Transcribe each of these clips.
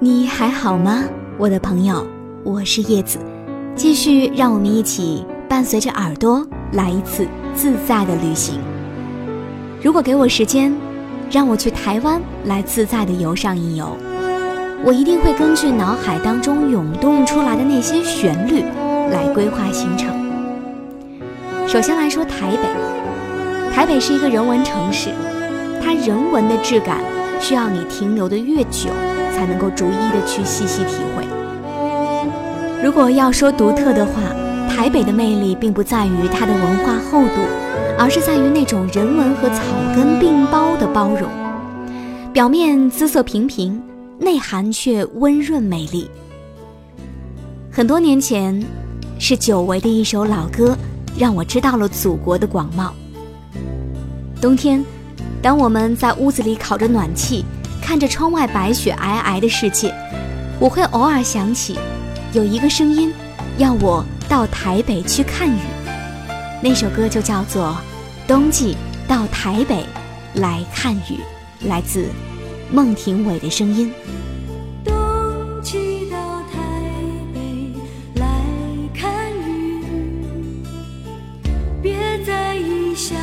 你还好吗，我的朋友？我是叶子，继续让我们一起伴随着耳朵来一次自在的旅行。如果给我时间，让我去台湾来自在的游上一游，我一定会根据脑海当中涌动出来的那些旋律来规划行程。首先来说台北，台北是一个人文城市，它人文的质感需要你停留的越久，才能够逐一的去细细体会。如果要说独特的话，台北的魅力并不在于它的文化厚度，而是在于那种人文和草根并包的包容。表面姿色平平，内涵却温润美丽。很多年前，是久违的一首老歌，让我知道了祖国的广袤。冬天，当我们在屋子里烤着暖气，看着窗外白雪皑皑的世界，我会偶尔想起。有一个声音，要我到台北去看雨。那首歌就叫做《冬季到台北来看雨》，来自孟庭苇的声音。冬季到台北来看雨，别在异乡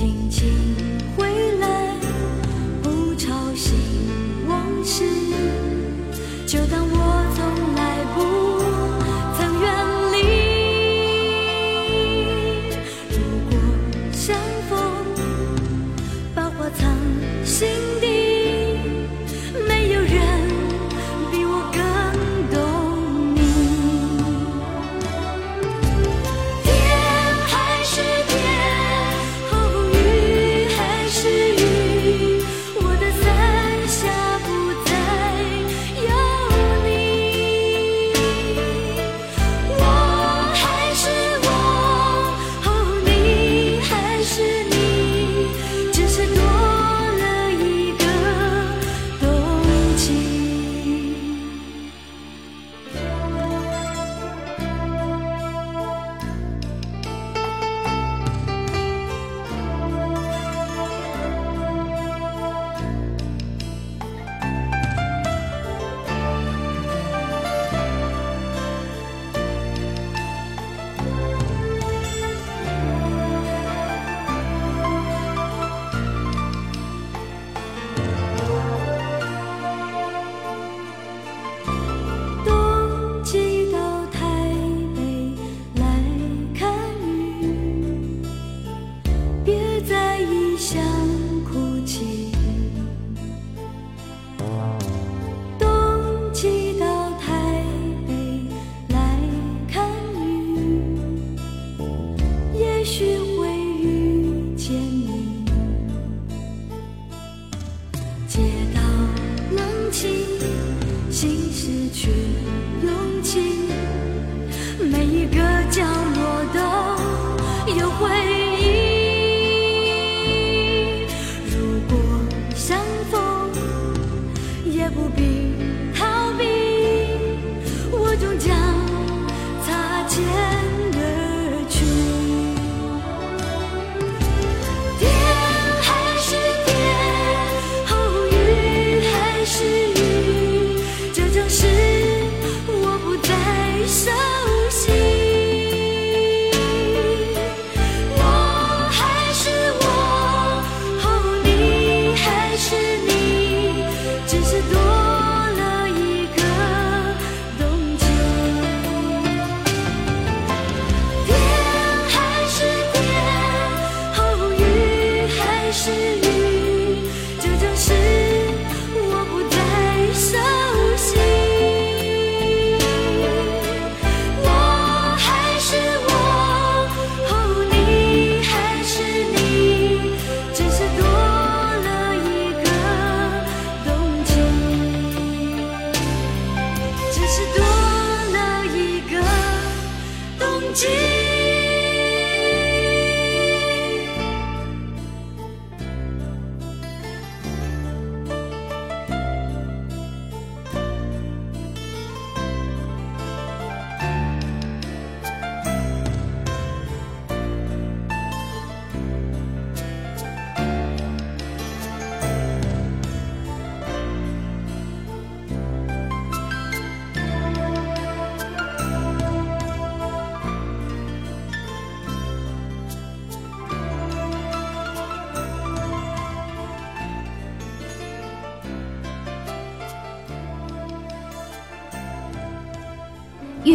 轻轻。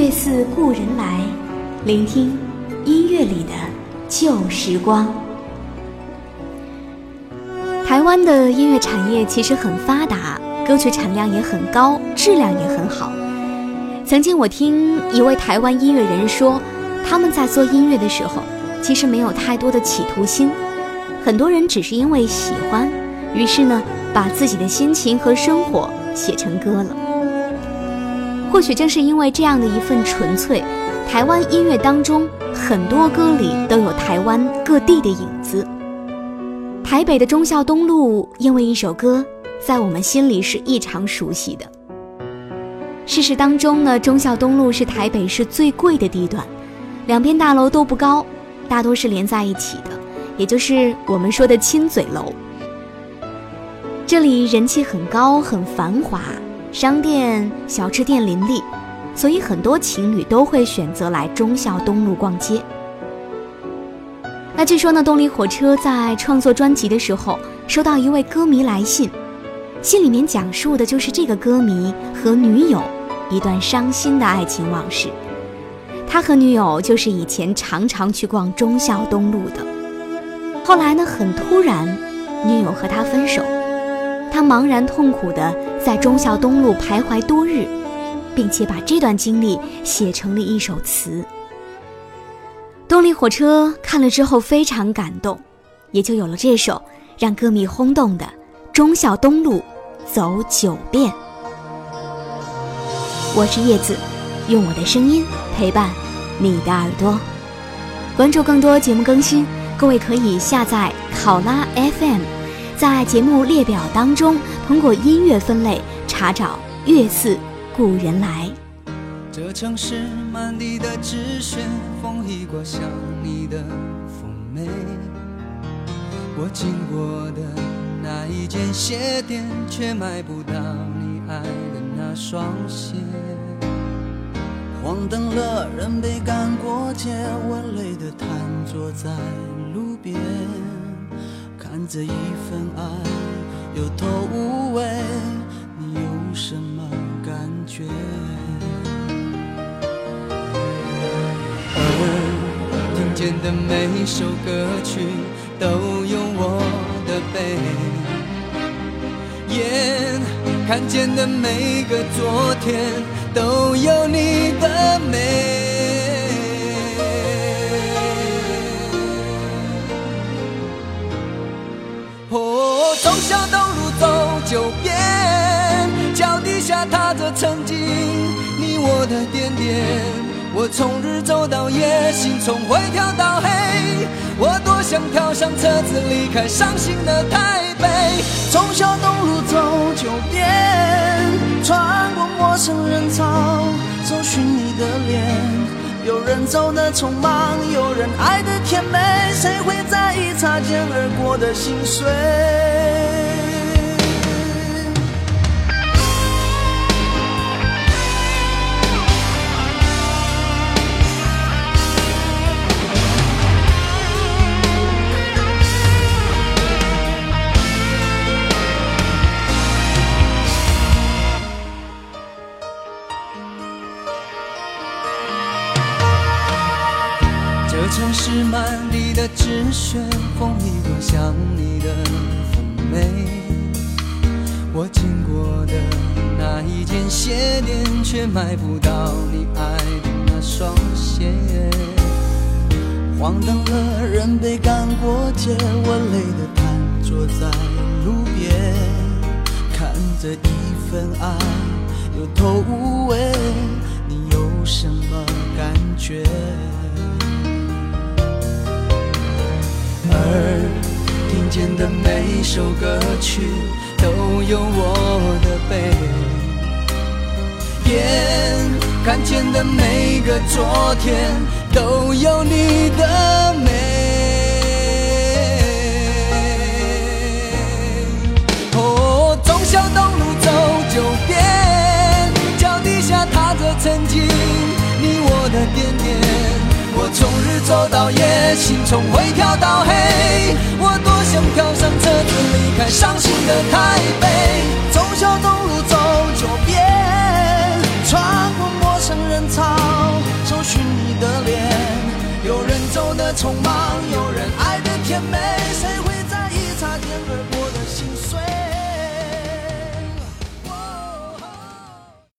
月似故人来，聆听音乐里的旧时光。台湾的音乐产业其实很发达，歌曲产量也很高，质量也很好。曾经我听一位台湾音乐人说，他们在做音乐的时候，其实没有太多的企图心，很多人只是因为喜欢，于是呢，把自己的心情和生活写成歌了。或许正是因为这样的一份纯粹，台湾音乐当中很多歌里都有台湾各地的影子。台北的忠孝东路，因为一首歌，在我们心里是异常熟悉的。事实当中呢，忠孝东路是台北市最贵的地段，两边大楼都不高，大多是连在一起的，也就是我们说的亲嘴楼。这里人气很高，很繁华，商店、小吃店林立，所以很多情侣都会选择来忠孝东路逛街。那据说呢，动力火车在创作专辑的时候，收到一位歌迷来信，信里面讲述的就是这个歌迷和女友一段伤心的爱情往事。他和女友就是以前常常去逛忠孝东路的，后来呢，很突然，女友和他分手，他茫然痛苦的在忠孝东路徘徊多日，并且把这段经历写成了一首词。动力火车看了之后非常感动，也就有了这首让歌迷轰动的《忠孝东路走九遍》。我是叶子，用我的声音陪伴你的耳朵。关注更多节目更新，各位可以下载考拉 FM，在节目列表当中通过音乐分类查找《月似故人来》。这城市满地的纸屑，风一刮像你的妩媚。我经过的那一间鞋店，却买不到你爱的那双鞋。黄灯了，人被赶过街，我累得瘫坐在路边，这一份爱有头无尾，你有什么感觉？听见的每首歌曲都有我的悲，眼看见的每个昨天都有你的美。从小东路走九遍，脚底下踏着曾经你我的点点。我从日走到夜，心从灰跳到黑。我多想跳上车子离开伤心的台北。从小东路走九遍，穿过陌生人潮，找寻你的脸。有人走的匆忙，有人爱的甜美，谁会在意擦肩而过的心碎？鞋店，却买不到你爱的那双鞋。黄灯了，人被赶过街，我累得瘫坐在路边，看着一份爱有头无尾，你有什么感觉？而听见的每首歌曲都有我的悲，边看见的每个昨天都有你的美。哦，忠孝东路走九遍，脚底下踏着曾经你我的点点。我从日走到夜，心从灰跳到黑。我多想跳上车子离开伤心的台北。的匆忙，有人爱的甜美，谁会在意擦肩而过？